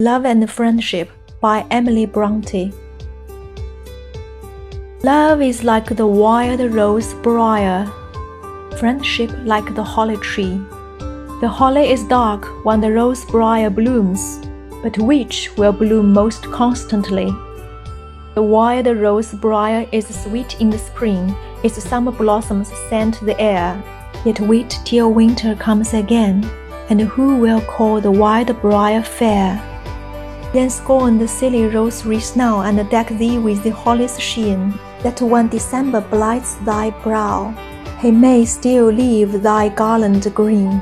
Love and Friendship by Emily Bronte. Love is like the wild rose briar, friendship like the holly tree. The holly is dark when the rose briar blooms, but which will bloom most constantly? The wild rose briar is sweet in the spring, its summer blossoms scent the air. Yet wait till winter comes again, and who will call the wild briar fair? Then scorn the silly wreath now and deck thee with the holly's sheen, that when December blights thy brow, he may still leave thy garland green.